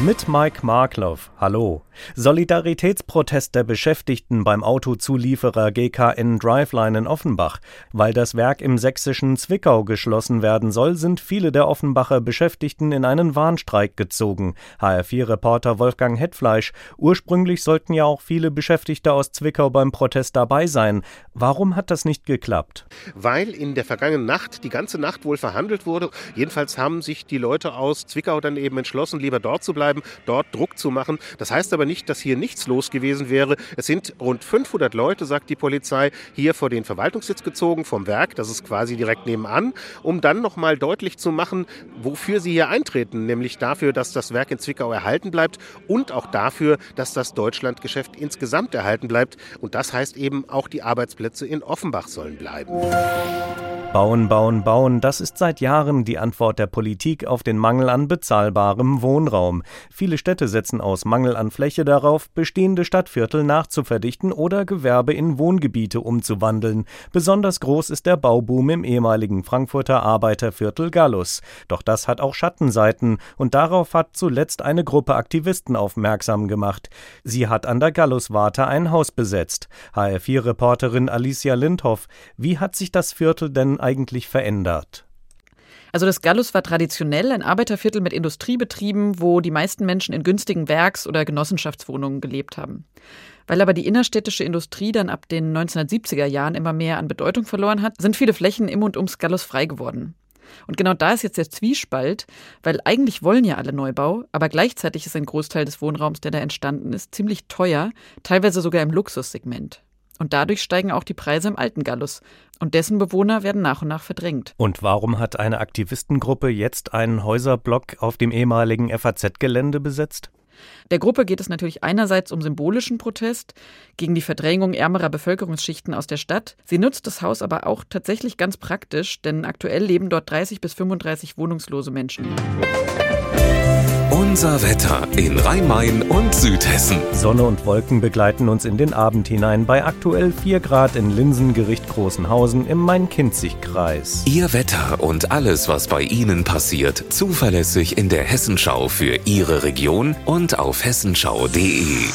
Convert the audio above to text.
Mit Mike Markloff. Hallo. Solidaritätsprotest der Beschäftigten beim Autozulieferer GKN Driveline in Offenbach. Weil das Werk im sächsischen Zwickau geschlossen werden soll, sind viele der Offenbacher Beschäftigten in einen Warnstreik gezogen. HR4-Reporter Wolfgang Hetfleisch. Ursprünglich sollten ja auch viele Beschäftigte aus Zwickau beim Protest dabei sein. Warum hat das nicht geklappt? Weil in der vergangenen Nacht, die ganze Nacht wohl verhandelt wurde. Jedenfalls haben sich die Leute aus Zwickau dann eben entschlossen, lieber dort zu bleiben bleiben, dort Druck zu machen. Das heißt aber nicht, dass hier nichts los gewesen wäre. Es sind rund 500 Leute, sagt die Polizei, hier vor den Verwaltungssitz gezogen vom Werk. Das ist quasi direkt nebenan, um dann nochmal deutlich zu machen, wofür sie hier eintreten. Nämlich dafür, dass das Werk in Zwickau erhalten bleibt und auch dafür, dass das Deutschlandgeschäft insgesamt erhalten bleibt. Und das heißt eben, auch die Arbeitsplätze in Offenbach sollen bleiben. Bauen, bauen, bauen, das ist seit Jahren die Antwort der Politik auf den Mangel an bezahlbarem Wohnraum. Viele Städte setzen aus Mangel an Fläche darauf, bestehende Stadtviertel nachzuverdichten oder Gewerbe in Wohngebiete umzuwandeln. Besonders groß ist der Bauboom im ehemaligen Frankfurter Arbeiterviertel Gallus. Doch das hat auch Schattenseiten und darauf hat zuletzt eine Gruppe Aktivisten aufmerksam gemacht. Sie hat an der Galluswarte ein Haus besetzt. HR4-Reporterin Alicia Lindhoff, wie hat sich das Viertel denn eigentlich verändert? Also das Gallus war traditionell ein Arbeiterviertel mit Industriebetrieben, wo die meisten Menschen in günstigen Werks- oder Genossenschaftswohnungen gelebt haben. Weil aber die innerstädtische Industrie dann ab den 1970er Jahren immer mehr an Bedeutung verloren hat, sind viele Flächen im und ums Gallus frei geworden. Und genau da ist jetzt der Zwiespalt, weil eigentlich wollen ja alle Neubau, aber gleichzeitig ist ein Großteil des Wohnraums, der da entstanden ist, ziemlich teuer, teilweise sogar im Luxussegment. Und dadurch steigen auch die Preise im alten Gallus. Und dessen Bewohner werden nach und nach verdrängt. Und warum hat eine Aktivistengruppe jetzt einen Häuserblock auf dem ehemaligen FAZ-Gelände besetzt? Der Gruppe geht es natürlich einerseits um symbolischen Protest gegen die Verdrängung ärmerer Bevölkerungsschichten aus der Stadt. Sie nutzt das Haus aber auch tatsächlich ganz praktisch, denn aktuell leben dort 30 bis 35 wohnungslose Menschen. Unser Wetter in Rhein-Main und Südhessen. Sonne und Wolken begleiten uns in den Abend hinein bei aktuell 4 Grad in Linsengericht Großenhausen im Main-Kinzig-Kreis. Ihr Wetter und alles, was bei Ihnen passiert, zuverlässig in der Hessenschau für Ihre Region und auf hessenschau.de.